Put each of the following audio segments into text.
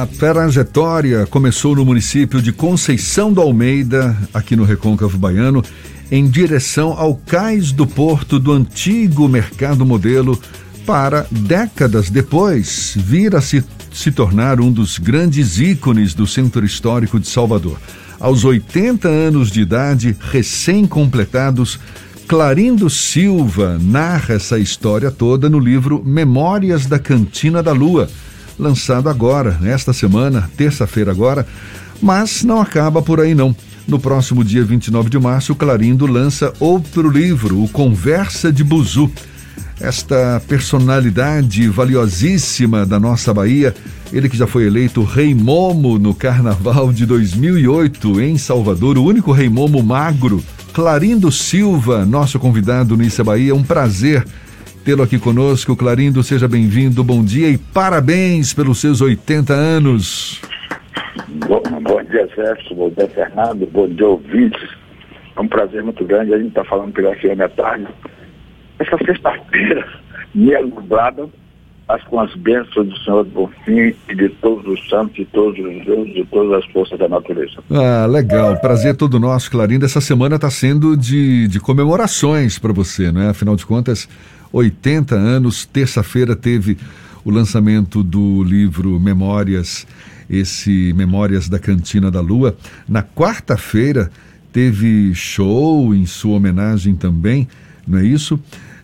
A trajetória começou no município de Conceição do Almeida, aqui no Recôncavo Baiano, em direção ao cais do porto do antigo mercado modelo, para, décadas depois, vir a se, se tornar um dos grandes ícones do centro histórico de Salvador. Aos 80 anos de idade, recém-completados, Clarindo Silva narra essa história toda no livro Memórias da Cantina da Lua lançado agora, nesta semana, terça-feira agora, mas não acaba por aí não. No próximo dia 29 de março, Clarindo lança outro livro, O Conversa de Buzu. Esta personalidade valiosíssima da nossa Bahia, ele que já foi eleito Rei Momo no Carnaval de 2008 em Salvador, o único Rei Momo magro, Clarindo Silva, nosso convidado no Issa Bahia. Um prazer tê-lo aqui conosco. Clarindo, seja bem-vindo, bom dia e parabéns pelos seus 80 anos. Bom, bom dia, Sérgio, bom dia, Fernando, bom dia, ouvintes. É um prazer muito grande a gente estar tá falando pela FM tarde. Essa sexta-feira, meia nublada, mas com as bênçãos do Senhor do Bonfim e de todos os santos, de todos os deuses, de todas as forças da natureza. Ah, legal. Prazer todo nosso, Clarindo. Essa semana está sendo de, de comemorações para você, não é? Afinal de contas, 80 anos. Terça-feira teve o lançamento do livro Memórias, esse Memórias da Cantina da Lua. Na quarta-feira teve show em sua homenagem também, não é isso?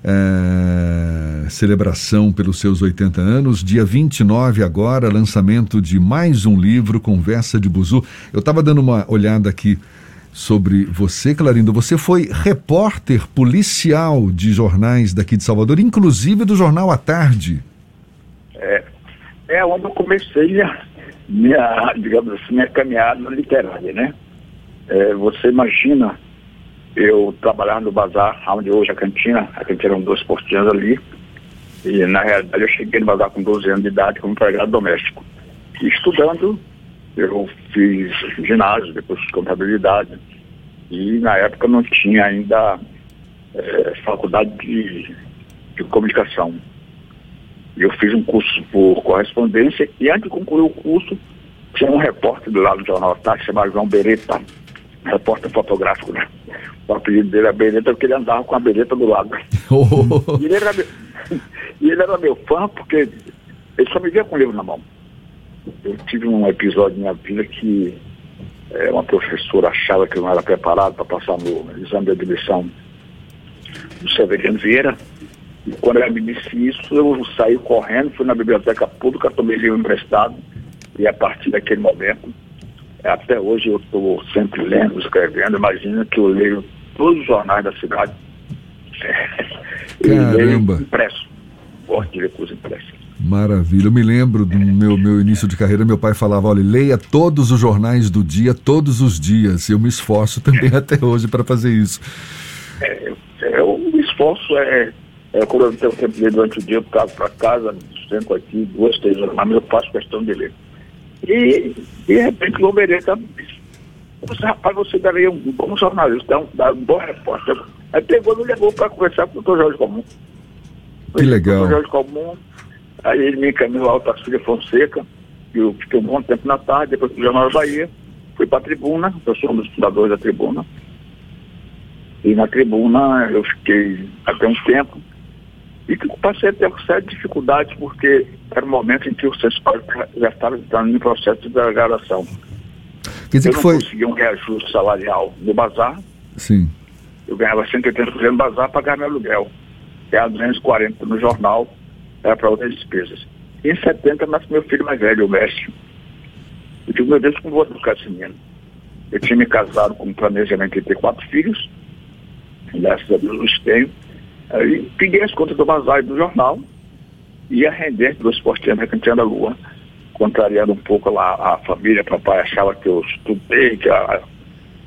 É, celebração pelos seus 80 anos. Dia 29 agora, lançamento de mais um livro, Conversa de Buzu. Eu estava dando uma olhada aqui sobre você, Clarindo. Você foi repórter policial de jornais daqui de Salvador, inclusive do Jornal à Tarde. É, é onde eu comecei minha, minha digamos assim, minha caminhada literária, né? É, você imagina eu trabalhar no bazar, onde hoje a cantina, a cantina eram duas portinhas ali, e na realidade eu cheguei no bazar com 12 anos de idade como empregado doméstico. Estudando eu fiz ginásio, depois fiz contabilidade. E na época não tinha ainda é, faculdade de, de comunicação. Eu fiz um curso por correspondência e antes de concluir o curso, tinha um repórter do lado do Jornal Tarde, chamado João Beretta, repórter fotográfico, né? O apelido dele é Beretta porque ele andava com a bereta do lado. Oh. E, ele era meu, e ele era meu fã porque ele só me via com o livro na mão. Eu tive um episódio na minha vida que é, uma professora achava que eu não era preparado para passar no exame de admissão do Severiano Vieira. E quando ela me disse isso, eu saí correndo, fui na biblioteca pública, tomei livro emprestado. E a partir daquele momento, até hoje eu estou sempre lendo, escrevendo. Imagina que eu leio todos os jornais da cidade. leio impresso. Gosto de recurso impresso. Maravilha. Eu me lembro do meu, meu início de carreira, meu pai falava, olha, leia todos os jornais do dia, todos os dias. Eu me esforço também até hoje para fazer isso. É, é, o esforço é, é quando eu tenho tempo de ler durante o dia, eu caso para casa, sento aqui duas, três horas, mas eu faço questão de ler. E, de repente, o Obereta disse, você, rapaz, você daria um bom jornalista, um, um bom repórter. Aí pegou e me levou para conversar com o doutor Jorge Comum. Que legal. O Jorge Comum Aí ele me encaminhou ao Tarcísio Fonseca, eu fiquei um bom tempo na tarde, depois fui o Jornal da Bahia, fui para a tribuna, eu sou um dos fundadores da tribuna. E na tribuna eu fiquei até um tempo. E passei a ter certas dificuldades, porque era um momento em que o Sescório já estava entrando em processo de degradação. Quer dizer eu que não foi... consegui um reajuste salarial no bazar. Sim. Eu ganhava 180% no bazar para pagar meu aluguel. Ganhava 240 no jornal era para outras despesas. E em 70 nasce meu filho mais velho, o Mestre. Eu digo, meu Deus, como vou educar esse menino? Eu tinha me casado com um planejamento de ter quatro filhos, graças a Deus os tenho. Aí peguei as contas do bazar e do jornal, ia render pelos portinhos mercantil da Lua, contrariando um pouco lá a família, papai achava que eu estudei, que a,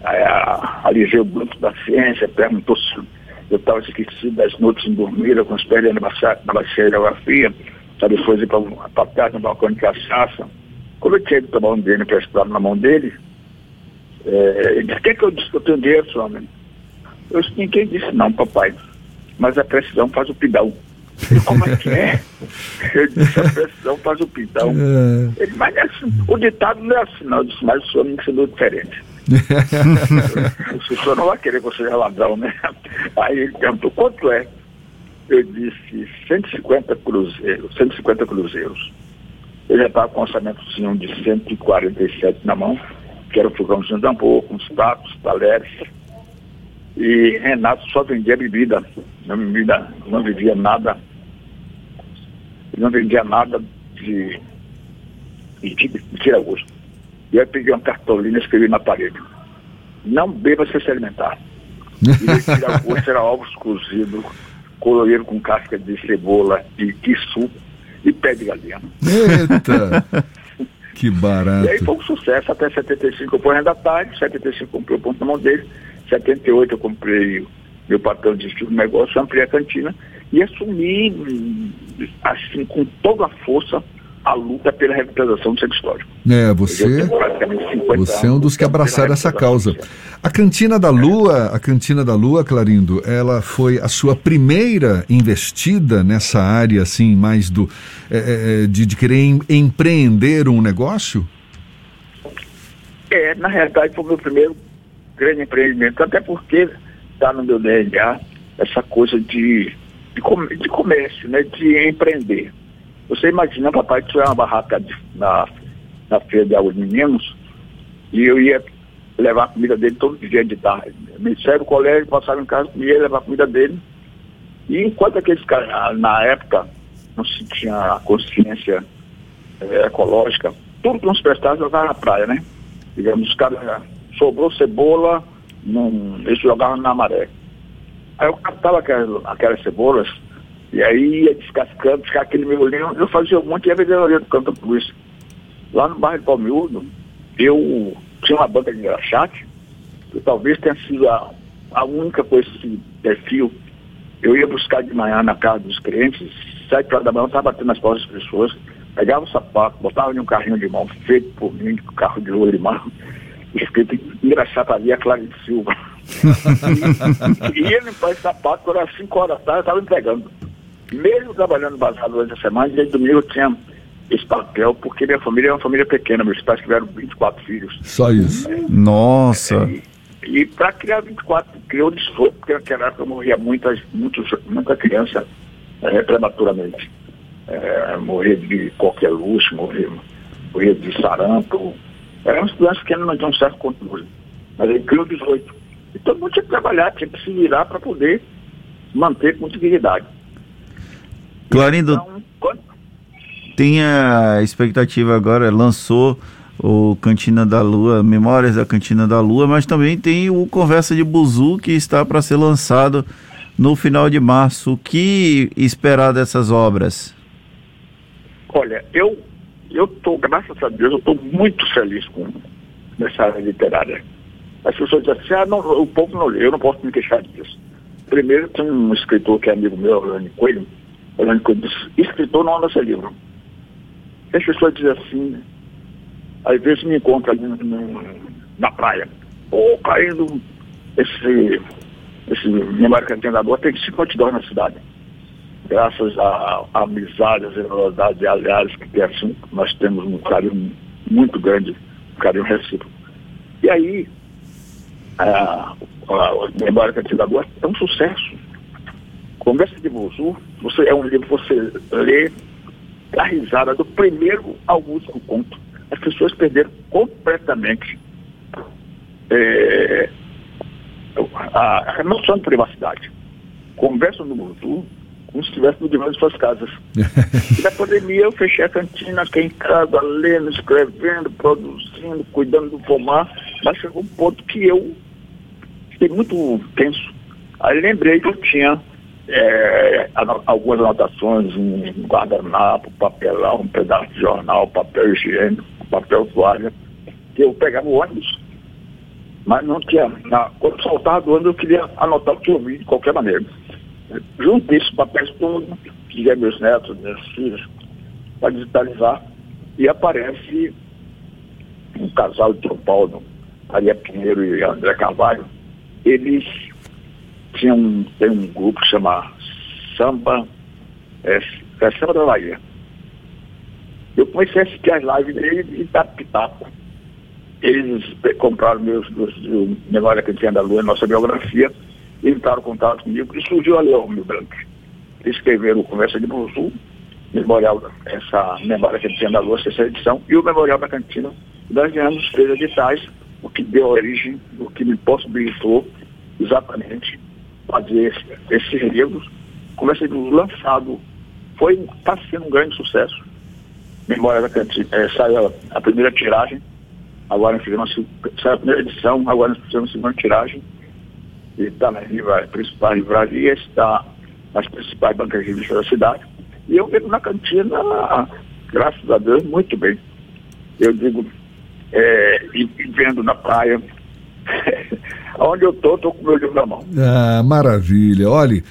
a, a, grupo da ciência, perguntou se eu estava esquecido das noites em dormir, com as pernas na de água fria, para depois ir para trás no balcão de cachaça. Quando eu tinha tomar um dinheiro emprestado na mão dele, é, ele disse, quer que eu disse que eu tenho dinheiro, seu homem? Eu disse, ninguém disse não, papai. Mas a precisão faz o pidão. E como é que é? Eu disse, a pressão faz o pintão. É. Ele, mas é assim, o ditado não é assim, não. Eu disse, mas o senhor me ensinou diferente. o senhor não vai querer que eu seja ladrão, né? Aí ele perguntou, quanto é? Eu disse, 150 cruzeiros, 150 cruzeiros. Eu já estava com um orçamentozinho de 147 na mão, que era o fogãozinho da boca, com os pratos, talheres. E Renato só vendia bebida, não, bebida, não vendia nada, não vendia nada de, de, de tira gosto. E aí peguei uma cartolina e escrevi na parede. Não beba sem se alimentar. E gosto era ovos cozidos, colorido com casca de cebola e quiçu e pé de galinha. Eita! que barato. E aí foi um sucesso, até 75 eu ponho da tarde, 75 eu comprei o ponto na mão dele, 78 eu comprei meu papel de estudo negócio, ampliei a cantina e assumi, assim, com toda a força, a luta pela revitalização do centro histórico. É, você, você é um dos que abraçaram essa causa. A Cantina da Lua, a Cantina da Lua, Clarindo, ela foi a sua primeira investida nessa área, assim, mais do é, de, de querer em, empreender um negócio? É, na realidade foi o meu primeiro grande empreendimento, até porque está no meu DNA essa coisa de, de, de comércio, né, de empreender. Você imagina, papai, que tiver uma barraca de, na, na feira de águas meninos e eu ia levar a comida dele todo dia de tarde. Me saía do colégio, passava em casa, ia levar a comida dele. E enquanto aqueles caras, na época, não se tinha consciência é, ecológica, tudo que nos prestava jogava na praia, né? Digamos, os caras, sobrou cebola, num, eles jogavam na maré. Aí eu captava aquelas, aquelas cebolas, e aí ia descascando, ficar aquele miolinho. Eu fazia monte e ia vender ali do canto por isso. Lá no bairro de Palmiúdo, eu tinha uma banca de engraxate, que talvez tenha sido a, a única com esse perfil. Eu ia buscar de manhã na casa dos clientes, sete horas da manhã, eu estava batendo nas portas das pessoas, pegava o sapato, botava em um carrinho de mão feito por mim, carro de ouro de mão, escrito engraxataria Clarice Silva. e, e limpar esse sapato, quando era 5 horas da tarde, eu estava entregando. Mesmo trabalhando basado durante a semana, desde domingo eu tinha esse papel, porque minha família é uma família pequena, meus pais tiveram 24 filhos. Só isso. É, Nossa! É, e, e para criar 24, criou desfogo, porque naquela época morria muitas, muitos, muita criança é, prematuramente. É, morria de qualquer luxo, morria, morria de sarampo. Eram umas doenças que não tinham um certo controle. Mas ele criou 18. E todo mundo tinha que trabalhar, tinha que se virar para poder manter com dignidade. Clarindo, então, quando... tem a expectativa agora, lançou o Cantina da Lua, Memórias da Cantina da Lua, mas também tem o Conversa de Buzu que está para ser lançado no final de março. O que esperar dessas obras? Olha, eu eu tô, graças a Deus, eu estou muito feliz com nessa área literária. As pessoas dizem assim, ah, não, o povo não lê, eu não posso me queixar disso. Primeiro tem um escritor que é amigo meu, Orlando Coelho, Coelho disse, escritor não sem livro. As pessoas dizem assim, às vezes me encontram ali no, na praia, ou caindo esse, esse memória cantinador, tem cinco outdoors na cidade. Graças à amizade, à generosidade, aliás, que tem assim, nós temos um carinho muito grande, um carinho recíproco. E aí, a, a Memória Cantinador é um sucesso. Conversa de Buzu, você, é um livro que você lê a risada do primeiro ao último conto as pessoas perderam completamente é, a, a, noção de privacidade. Conversam no mundo como se estivesse no divã de suas casas. e na pandemia eu fechei a cantina, fiquei em casa, lendo, escrevendo, produzindo, cuidando do pomar, mas chegou um ponto que eu fiquei muito tenso. Aí lembrei que eu tinha é, algumas anotações, um guardanapo, papelão, um pedaço de jornal, papel higiênico, papel toalha, eu pegava o ônibus, mas não tinha. Na, quando soltava do ônibus, eu queria anotar o que eu vi de qualquer maneira. Junto esses papéis todos, que meus netos, meus filhos, para digitalizar, e aparece um casal de São Paulo, Maria Pinheiro e André Carvalho, eles tinham tem um grupo que chama Samba é, é da Bahia. Eu comecei a assistir as lives dele e Pitaco. Eles compraram meus, meus, meus Memória Cantinha da Lua, nossa biografia, e entraram em contato comigo e surgiu ali o meu branco. Escreveram o Conversa de Buzu, Memorial, essa Memória Cantinha da Lua, essa edição, e o Memorial da Cantina. Nós ganhamos os três editais, o que deu origem, o que me possibilitou exatamente fazer esses livros. Conversa de Buzu lançado, foi, está sendo um grande sucesso. Memória da Cantina, é, saiu a primeira tiragem, agora nós fizemos saiu a primeira edição, agora nós fizemos a segunda tiragem, e está nas principais livrarias, está nas principais bancas de lixo da cidade. E eu vejo na cantina, graças a Deus, muito bem. Eu digo, é, e, vendo na praia, onde eu estou, estou com o meu livro na mão. Ah, maravilha. Olhe,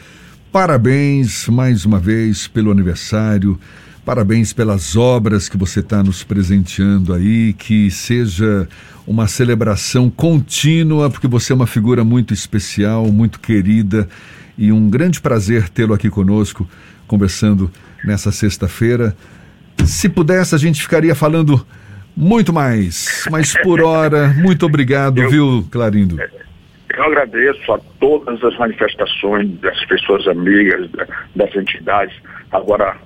parabéns mais uma vez pelo aniversário. Parabéns pelas obras que você está nos presenteando aí, que seja uma celebração contínua, porque você é uma figura muito especial, muito querida e um grande prazer tê-lo aqui conosco, conversando nessa sexta-feira. Se pudesse, a gente ficaria falando muito mais, mas por hora, muito obrigado, eu, viu, Clarindo? Eu agradeço a todas as manifestações das pessoas amigas, das entidades. Agora,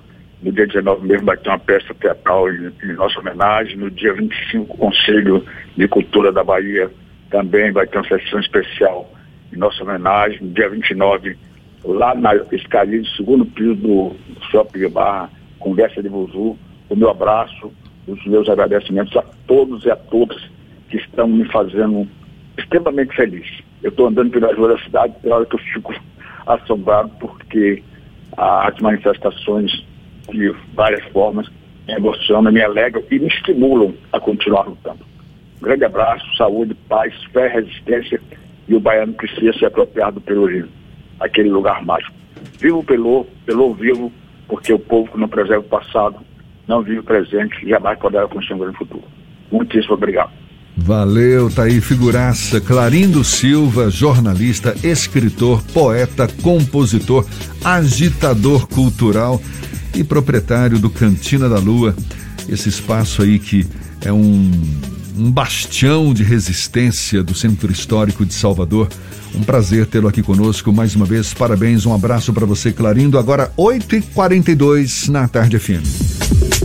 no dia 19 mesmo vai ter uma peça teatral em, em, nossa homenagem. No dia 25, o Conselho de Cultura da Bahia também vai ter uma sessão especial em nossa homenagem. No dia 29, lá na escadinha do segundo piso do Shopping Barra, Conversa de Buzu, o meu abraço, os meus agradecimentos a todos e a todas que estão me fazendo extremamente feliz. Eu estou andando pelas ruas da cidade, pela hora que eu fico assombrado, porque as manifestações de várias formas, me emocionam, me alegram e me estimulam a continuar lutando. Um grande abraço, saúde, paz, fé, resistência e o baiano precisa ser apropriado pelo Rio, aquele lugar mágico. Vivo pelo, pelo vivo, porque o povo que não preserva o passado não vive o presente e jamais poderá construir um grande futuro. Muitíssimo obrigado. Valeu, tá aí figuraça Clarindo Silva, jornalista, escritor, poeta, compositor, agitador cultural e proprietário do Cantina da Lua, esse espaço aí que é um, um bastião de resistência do Centro Histórico de Salvador. Um prazer tê-lo aqui conosco mais uma vez. Parabéns, um abraço para você, Clarindo. Agora, 8h42 na Tarde FM.